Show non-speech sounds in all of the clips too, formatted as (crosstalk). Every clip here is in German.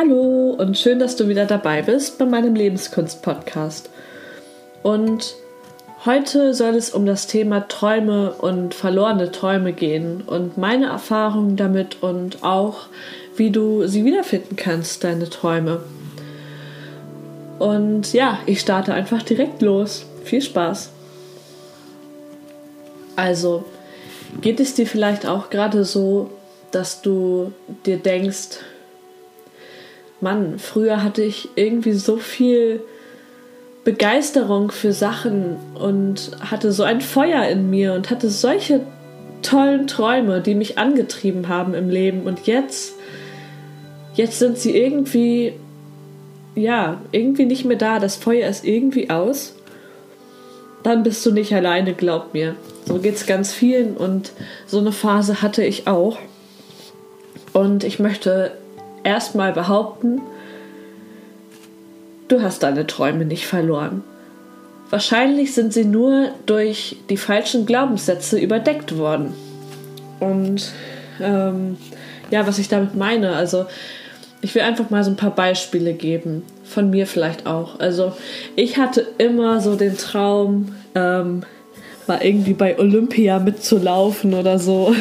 Hallo und schön, dass du wieder dabei bist bei meinem Lebenskunst-Podcast. Und heute soll es um das Thema Träume und verlorene Träume gehen und meine Erfahrungen damit und auch, wie du sie wiederfinden kannst, deine Träume. Und ja, ich starte einfach direkt los. Viel Spaß. Also, geht es dir vielleicht auch gerade so, dass du dir denkst, Mann, früher hatte ich irgendwie so viel Begeisterung für Sachen und hatte so ein Feuer in mir und hatte solche tollen Träume, die mich angetrieben haben im Leben und jetzt jetzt sind sie irgendwie ja, irgendwie nicht mehr da, das Feuer ist irgendwie aus. Dann bist du nicht alleine, glaub mir. So geht es ganz vielen und so eine Phase hatte ich auch. Und ich möchte erstmal behaupten, du hast deine Träume nicht verloren. Wahrscheinlich sind sie nur durch die falschen Glaubenssätze überdeckt worden. Und ähm, ja, was ich damit meine, also ich will einfach mal so ein paar Beispiele geben, von mir vielleicht auch. Also ich hatte immer so den Traum, ähm, mal irgendwie bei Olympia mitzulaufen oder so.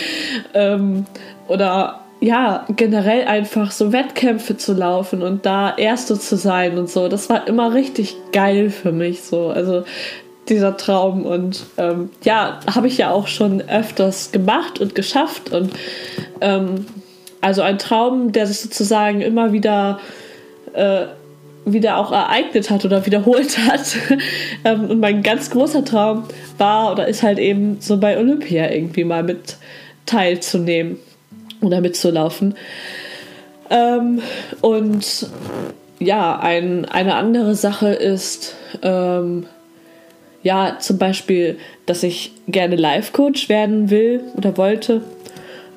(laughs) ähm, oder ja, generell einfach so Wettkämpfe zu laufen und da Erste zu sein und so. Das war immer richtig geil für mich so. Also dieser Traum und ähm, ja, habe ich ja auch schon öfters gemacht und geschafft und ähm, also ein Traum, der sich sozusagen immer wieder äh, wieder auch ereignet hat oder wiederholt (laughs) hat. Ähm, und mein ganz großer Traum war oder ist halt eben so bei Olympia irgendwie mal mit teilzunehmen oder mitzulaufen. Ähm, und ja, ein, eine andere Sache ist, ähm, ja, zum Beispiel, dass ich gerne Life-Coach werden will oder wollte.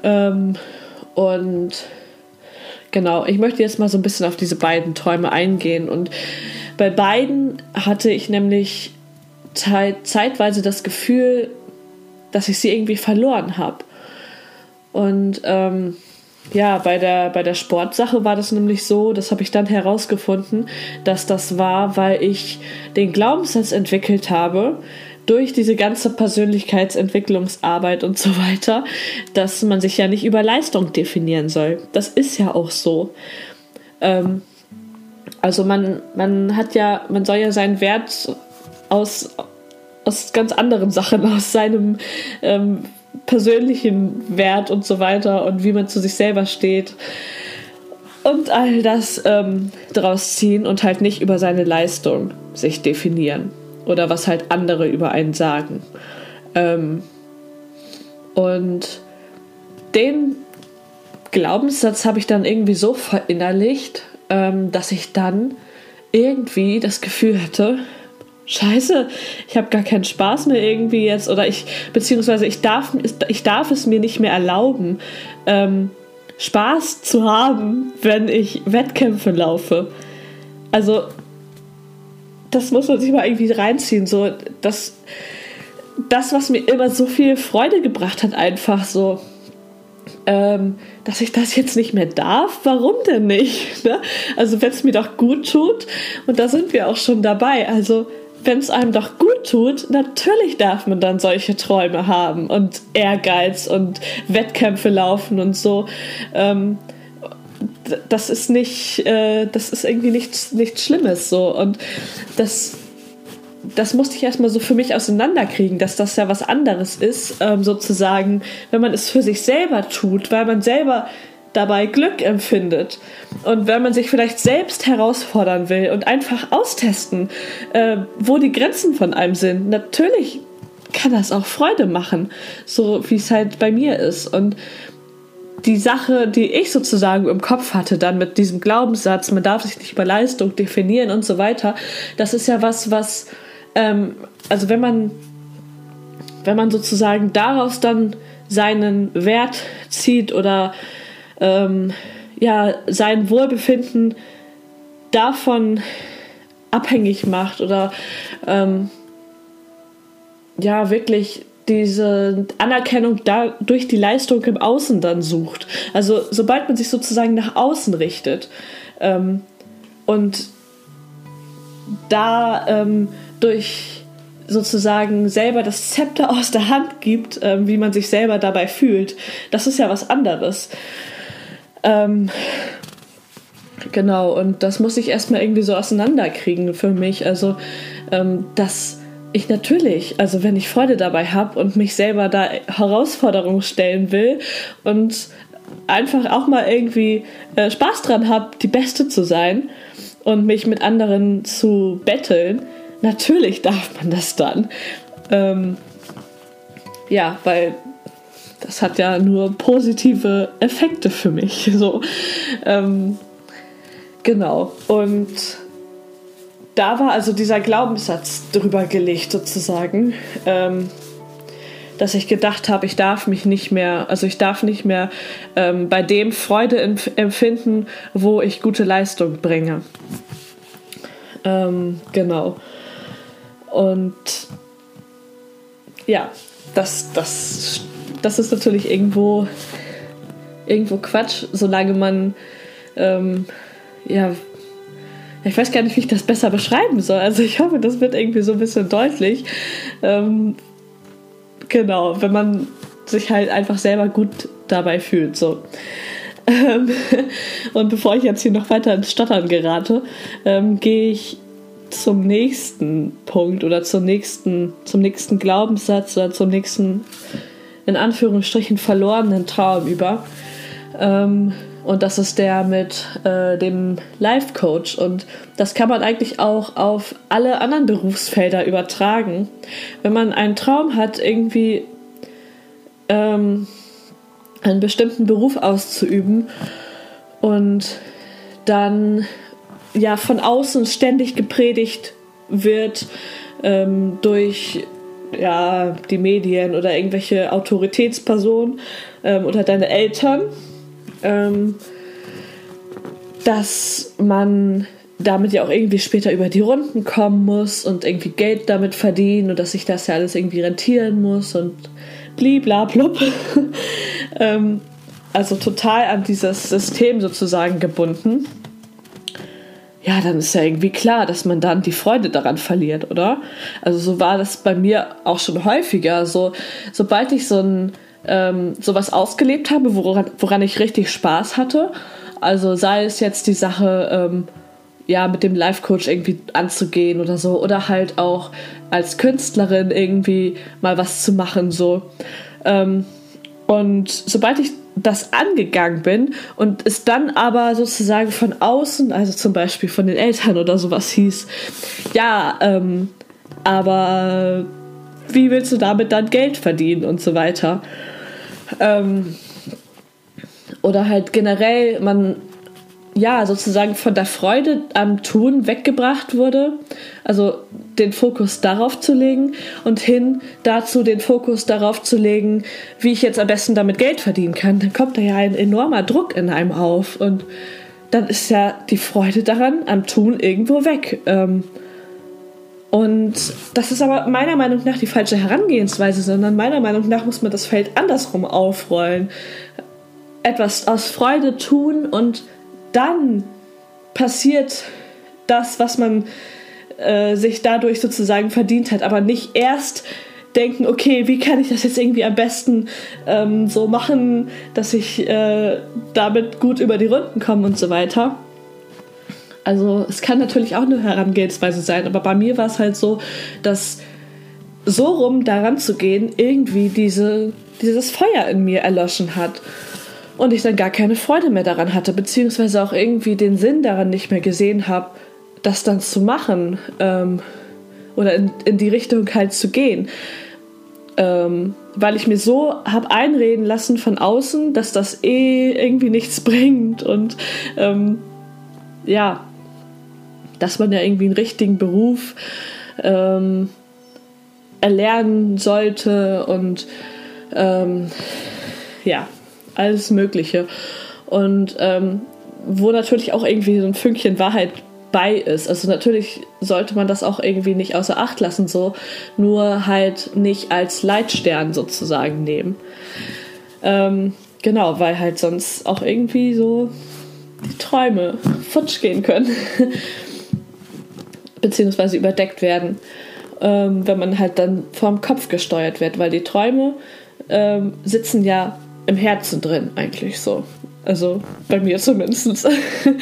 Ähm, und genau, ich möchte jetzt mal so ein bisschen auf diese beiden Träume eingehen. Und bei beiden hatte ich nämlich zeitweise das Gefühl, dass ich sie irgendwie verloren habe. Und ähm, ja, bei der, bei der Sportsache war das nämlich so, das habe ich dann herausgefunden, dass das war, weil ich den Glaubenssatz entwickelt habe, durch diese ganze Persönlichkeitsentwicklungsarbeit und so weiter, dass man sich ja nicht über Leistung definieren soll. Das ist ja auch so. Ähm, also man, man hat ja, man soll ja seinen Wert aus, aus ganz anderen Sachen, aus seinem ähm, persönlichen Wert und so weiter und wie man zu sich selber steht und all das ähm, draus ziehen und halt nicht über seine Leistung sich definieren oder was halt andere über einen sagen. Ähm, und den Glaubenssatz habe ich dann irgendwie so verinnerlicht, ähm, dass ich dann irgendwie das Gefühl hatte, Scheiße, ich habe gar keinen Spaß mehr irgendwie jetzt oder ich, beziehungsweise ich darf, ich darf es mir nicht mehr erlauben, ähm, Spaß zu haben, wenn ich Wettkämpfe laufe. Also, das muss man sich mal irgendwie reinziehen. So, das, das, was mir immer so viel Freude gebracht hat, einfach so, ähm, dass ich das jetzt nicht mehr darf, warum denn nicht? (laughs) Ne? Also wenn es mir doch gut tut, und da sind wir auch schon dabei. Also wenn es einem doch gut tut, natürlich darf man dann solche Träume haben und Ehrgeiz und Wettkämpfe laufen und so. Ähm, das ist nicht, äh, das ist irgendwie nichts, nichts Schlimmes so. Und das, das musste ich erstmal so für mich auseinanderkriegen, dass das ja was anderes ist, ähm, sozusagen, wenn man es für sich selber tut, weil man selber dabei Glück empfindet. Und wenn man sich vielleicht selbst herausfordern will und einfach austesten, äh, wo die Grenzen von einem sind, natürlich kann das auch Freude machen, so wie es halt bei mir ist. Und die Sache, die ich sozusagen im Kopf hatte, dann mit diesem Glaubenssatz, man darf sich nicht über Leistung definieren und so weiter, das ist ja was, was, ähm, also wenn man, wenn man sozusagen daraus dann seinen Wert zieht oder ähm, ja, sein Wohlbefinden davon abhängig macht oder ähm, ja, wirklich diese Anerkennung da durch die Leistung im Außen dann sucht. Also sobald man sich sozusagen nach außen richtet ähm, und da ähm, durch sozusagen selber das Zepter aus der Hand gibt, ähm, wie man sich selber dabei fühlt, das ist ja was anderes. Ähm, genau, und das muss ich erstmal irgendwie so auseinanderkriegen für mich. Also, ähm, dass ich natürlich, also wenn ich Freude dabei habe und mich selber da Herausforderungen stellen will und einfach auch mal irgendwie äh, Spaß dran habe, die Beste zu sein und mich mit anderen zu betteln, natürlich darf man das dann. Ähm, ja, weil das hat ja nur positive Effekte für mich. (laughs) So, ähm, genau. Und da war also dieser Glaubenssatz drüber gelegt sozusagen, ähm, dass ich gedacht habe, ich darf mich nicht mehr, also ich darf nicht mehr ähm, bei dem Freude empfinden, wo ich gute Leistung bringe. Ähm, genau. Und ja, das, das, das ist natürlich irgendwo, irgendwo Quatsch, solange man ähm, ja ich weiß gar nicht, wie ich das besser beschreiben soll. Also ich hoffe, das wird irgendwie so ein bisschen deutlich. Ähm, genau, wenn man sich halt einfach selber gut dabei fühlt. So. Ähm, (laughs) und bevor ich jetzt hier noch weiter ins Stottern gerate, ähm, gehe ich zum nächsten Punkt oder zum nächsten, zum nächsten Glaubenssatz oder zum nächsten, in Anführungsstrichen, verlorenen Traum über. Ähm, und das ist der mit äh, dem Life Coach. Und das kann man eigentlich auch auf alle anderen Berufsfelder übertragen. Wenn man einen Traum hat, irgendwie ähm, einen bestimmten Beruf auszuüben und dann ja von außen ständig gepredigt wird ähm, durch ja, die Medien oder irgendwelche Autoritätspersonen ähm, oder deine Eltern ähm, dass man damit ja auch irgendwie später über die Runden kommen muss und irgendwie Geld damit verdienen und dass sich das ja alles irgendwie rentieren muss und bliblablub. (laughs) ähm, also total an dieses System sozusagen gebunden. Ja, dann ist ja irgendwie klar, dass man dann die Freude daran verliert, oder? Also so war das bei mir auch schon häufiger. So, sobald ich so ein ähm, sowas ausgelebt habe, woran, woran ich richtig Spaß hatte. Also sei es jetzt die Sache, ähm, ja, mit dem Life-Coach irgendwie anzugehen oder so, oder halt auch als Künstlerin irgendwie mal was zu machen, so. Ähm, und sobald ich das angegangen bin und es dann aber sozusagen von außen, also zum Beispiel von den Eltern oder sowas hieß, ja, ähm, aber wie willst du damit dann Geld verdienen und so weiter? Ähm, oder halt generell man ja sozusagen von der Freude am Tun weggebracht wurde, also den Fokus darauf zu legen und hin dazu den Fokus darauf zu legen, wie ich jetzt am besten damit Geld verdienen kann, dann kommt da ja ein enormer Druck in einem auf und dann ist ja die Freude daran am Tun irgendwo weg. Ähm, und das ist aber meiner Meinung nach die falsche Herangehensweise, sondern meiner Meinung nach muss man das Feld andersrum aufrollen. Etwas aus Freude tun und dann passiert das, was man äh, sich dadurch sozusagen verdient hat, aber nicht erst denken, okay, wie kann ich das jetzt irgendwie am besten ähm, so machen, dass ich äh, damit gut über die Runden komme und so weiter. Also es kann natürlich auch eine Herangehensweise sein, aber bei mir war es halt so, dass so rum daran zu gehen, irgendwie diese, dieses Feuer in mir erloschen hat. Und ich dann gar keine Freude mehr daran hatte, beziehungsweise auch irgendwie den Sinn daran nicht mehr gesehen habe, das dann zu machen ähm, oder in, in die Richtung halt zu gehen. Ähm, weil ich mir so habe einreden lassen von außen, dass das eh irgendwie nichts (laughs) bringt und ähm, ja, dass man ja irgendwie einen richtigen Beruf ähm, erlernen sollte und ähm, ja, alles Mögliche. Und ähm, wo natürlich auch irgendwie so ein Fünkchen Wahrheit bei ist. Also natürlich sollte man das auch irgendwie nicht außer Acht lassen, so nur halt nicht als Leitstern sozusagen nehmen. Ähm, genau, weil halt sonst auch irgendwie so die Träume futsch gehen können. (laughs) Beziehungsweise überdeckt werden, ähm, wenn man halt dann vom Kopf gesteuert wird, weil die Träume ähm, sitzen ja im Herzen drin, eigentlich so. Also bei mir zumindest.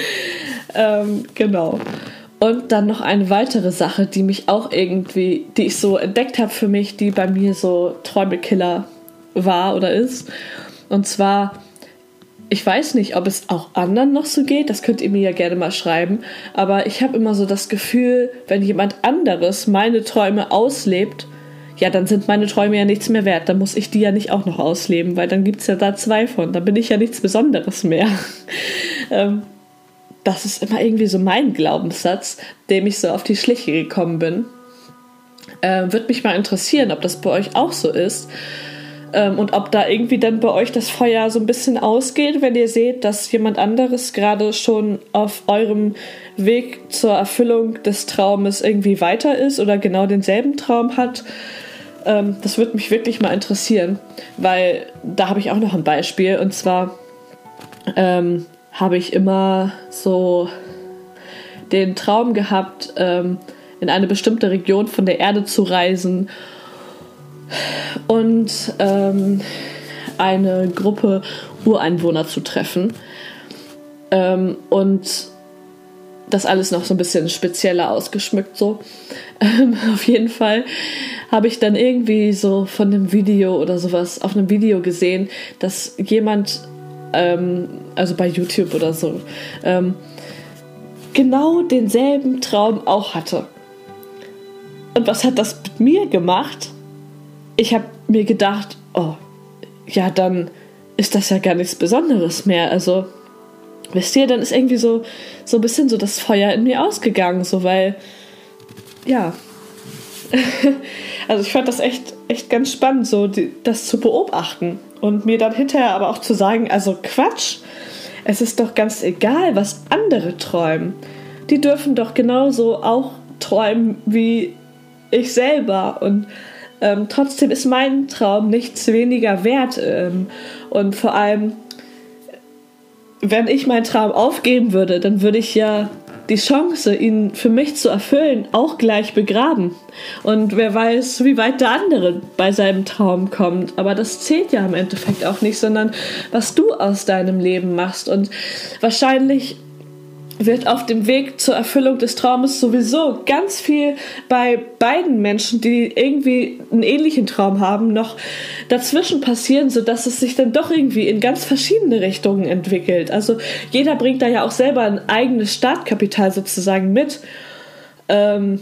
(laughs) ähm, genau. Und dann noch eine weitere Sache, die mich auch irgendwie, die ich so entdeckt habe für mich, die bei mir so Träumekiller war oder ist. Und zwar, ich weiß nicht, ob es auch anderen noch so geht, das könnt ihr mir ja gerne mal schreiben, aber ich habe immer so das Gefühl, wenn jemand anderes meine Träume auslebt, ja, dann sind meine Träume ja nichts mehr wert. Dann muss ich die ja nicht auch noch ausleben, weil dann gibt es ja da zwei von. Dann bin ich ja nichts Besonderes mehr. (laughs) ähm, das ist immer irgendwie so mein Glaubenssatz, dem ich so auf die Schliche gekommen bin. Ähm, Würde mich mal interessieren, ob das bei euch auch so ist. Ähm, und ob da irgendwie dann bei euch das Feuer so ein bisschen ausgeht, wenn ihr seht, dass jemand anderes gerade schon auf eurem Weg zur Erfüllung des Traumes irgendwie weiter ist oder genau denselben Traum hat. Ähm, das würde mich wirklich mal interessieren, weil da habe ich auch noch ein Beispiel. Und zwar ähm, habe ich immer so den Traum gehabt, ähm, in eine bestimmte Region von der Erde zu reisen und ähm, eine Gruppe Ureinwohner zu treffen. Ähm, und das alles noch so ein bisschen spezieller ausgeschmückt so. Ähm, (laughs) auf jeden Fall habe ich dann irgendwie so von einem Video oder sowas auf einem Video gesehen, dass jemand, ähm, also bei YouTube oder so, ähm, genau denselben Traum auch hatte. Und was hat das mit mir gemacht? Ich habe mir gedacht, oh, ja, dann ist das ja gar nichts Besonderes mehr. Also, wisst ihr, dann ist irgendwie so, so ein bisschen so das Feuer in mir ausgegangen, so weil, ja, (laughs) also ich fand das echt, echt ganz spannend, so die, das zu beobachten und mir dann hinterher aber auch zu sagen, also Quatsch, es ist doch ganz egal, was andere träumen. Die dürfen doch genauso auch träumen wie ich selber und ähm, trotzdem ist mein Traum nichts weniger wert ähm, und vor allem, wenn ich meinen Traum aufgeben würde, dann würde ich ja die Chance, ihn für mich zu erfüllen, auch gleich begraben. Und wer weiß, wie weit der andere bei seinem Traum kommt. Aber das zählt ja im Endeffekt auch nicht, sondern was du aus deinem Leben machst. Und wahrscheinlich wird auf dem Weg zur Erfüllung des Traumes sowieso ganz viel bei beiden Menschen, die irgendwie einen ähnlichen Traum haben, noch dazwischen passieren, sodass es sich dann doch irgendwie in ganz verschiedene Richtungen entwickelt. Also jeder bringt da ja auch selber ein eigenes Startkapital sozusagen mit. Ähm,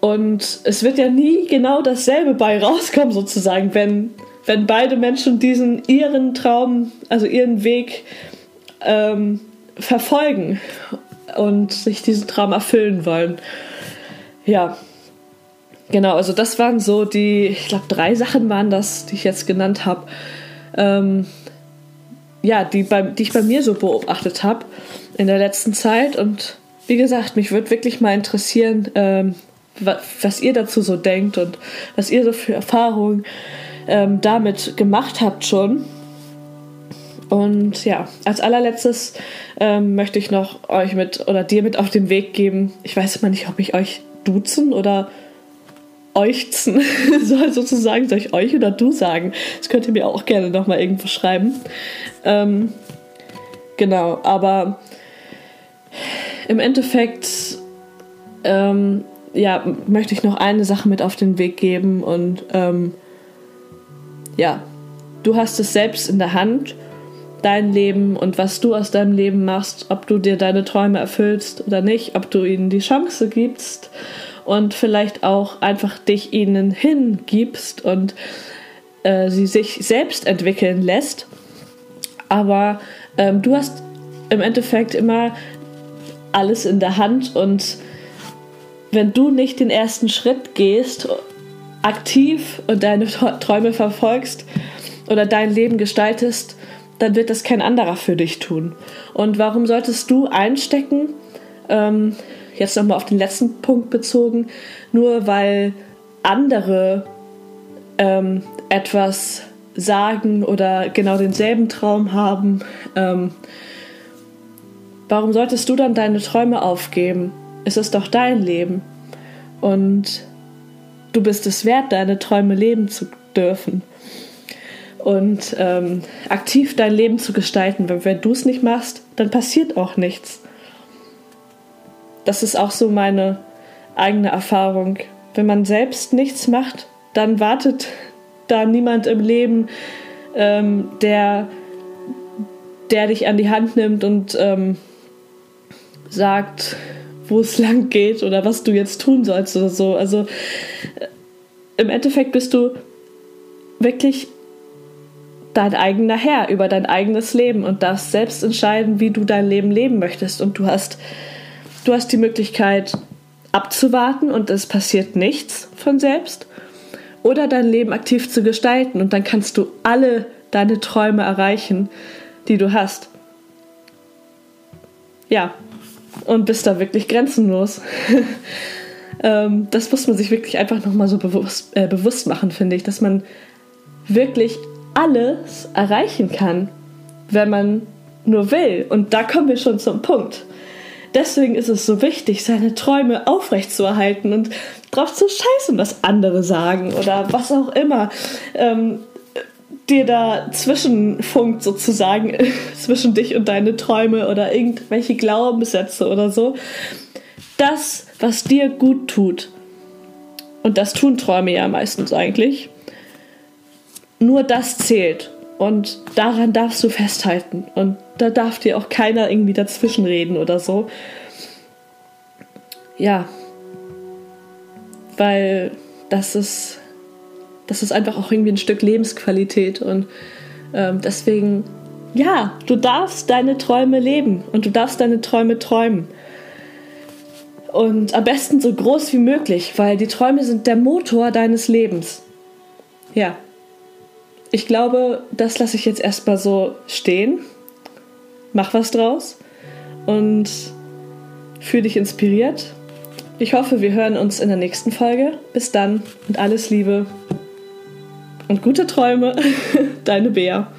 und es wird ja nie genau dasselbe bei rauskommen, sozusagen, wenn, wenn beide Menschen diesen ihren Traum, also ihren Weg ähm, verfolgen und sich diesen Traum erfüllen wollen. Ja, genau, also das waren so die, ich glaube, drei Sachen waren das, die ich jetzt genannt habe. Ähm, ja, die, bei, die ich bei mir so beobachtet habe in der letzten Zeit. Und wie gesagt, mich würde wirklich mal interessieren, ähm, was, was, ihr dazu so denkt und was ihr so für Erfahrungen ähm, damit gemacht habt schon. Und ja, als allerletztes ähm, möchte ich noch euch mit oder dir mit auf den Weg geben. Ich weiß immer nicht, ob ich euch duzen oder euchzen (laughs) soll sozusagen. Soll ich euch oder du sagen? Das könnt ihr mir auch gerne nochmal irgendwo schreiben. Ähm, genau, aber im Endeffekt ähm, ja, möchte ich noch eine Sache mit auf den Weg geben und ähm, ja, du hast es selbst in der Hand dein Leben und was du aus deinem Leben machst, ob du dir deine Träume erfüllst oder nicht, ob du ihnen die Chance gibst und vielleicht auch einfach dich ihnen hingibst und äh, sie sich selbst entwickeln lässt. Aber ähm, du hast im Endeffekt immer alles in der Hand und wenn du nicht den ersten Schritt gehst, aktiv und deine Träume verfolgst oder dein Leben gestaltest, dann wird das kein anderer für dich tun. Und warum solltest du einstecken, ähm, jetzt nochmal auf den letzten Punkt bezogen, nur weil andere ähm, etwas sagen oder genau denselben Traum haben, ähm, warum solltest du dann deine Träume aufgeben? Es ist doch dein Leben. Und du bist es wert, deine Träume leben zu dürfen. Und ähm, aktiv dein Leben zu gestalten. Weil wenn du es nicht machst, dann passiert auch nichts. Das ist auch so meine eigene Erfahrung. Wenn man selbst nichts macht, dann wartet da niemand im Leben, ähm, der, der dich an die Hand nimmt und ähm, sagt, wo es (laughs) lang geht oder was du jetzt tun sollst oder so. Also äh, im Endeffekt bist du wirklich dein eigener Herr über dein eigenes Leben und darfst selbst entscheiden, wie du dein Leben leben möchtest. Und du hast, du hast die Möglichkeit abzuwarten und es passiert nichts von selbst oder dein Leben aktiv zu gestalten und dann kannst du alle deine Träume erreichen, die du hast. Ja, und bist da wirklich grenzenlos. (laughs) ähm, das muss man sich wirklich einfach nochmal so bewusst, äh, bewusst machen, finde ich, dass man wirklich alles erreichen kann, wenn man nur will. Und da kommen wir schon zum Punkt. Deswegen ist es so wichtig, seine Träume aufrechtzuerhalten und drauf zu scheißen, was andere sagen oder was auch immer ähm, dir da zwischenfunkt sozusagen (laughs) zwischen dich und deine Träume oder irgendwelche Glaubenssätze oder so. Das, was dir gut tut, und das tun Träume ja meistens eigentlich, nur das zählt. Und daran darfst du festhalten. Und da darf dir auch keiner irgendwie dazwischenreden oder so. Ja. Weil das ist, das ist einfach auch irgendwie ein Stück Lebensqualität. Und ähm, deswegen, ja, du darfst deine Träume leben und du darfst deine Träume träumen. Und am besten so groß wie möglich, weil die Träume sind der Motor deines Lebens. Ja ich glaube, das lasse ich jetzt erstmal so stehen. Mach was draus und fühl dich inspiriert. Ich hoffe, wir hören uns in der nächsten Folge. Bis dann und alles Liebe und gute Träume. (laughs) Deine Bea.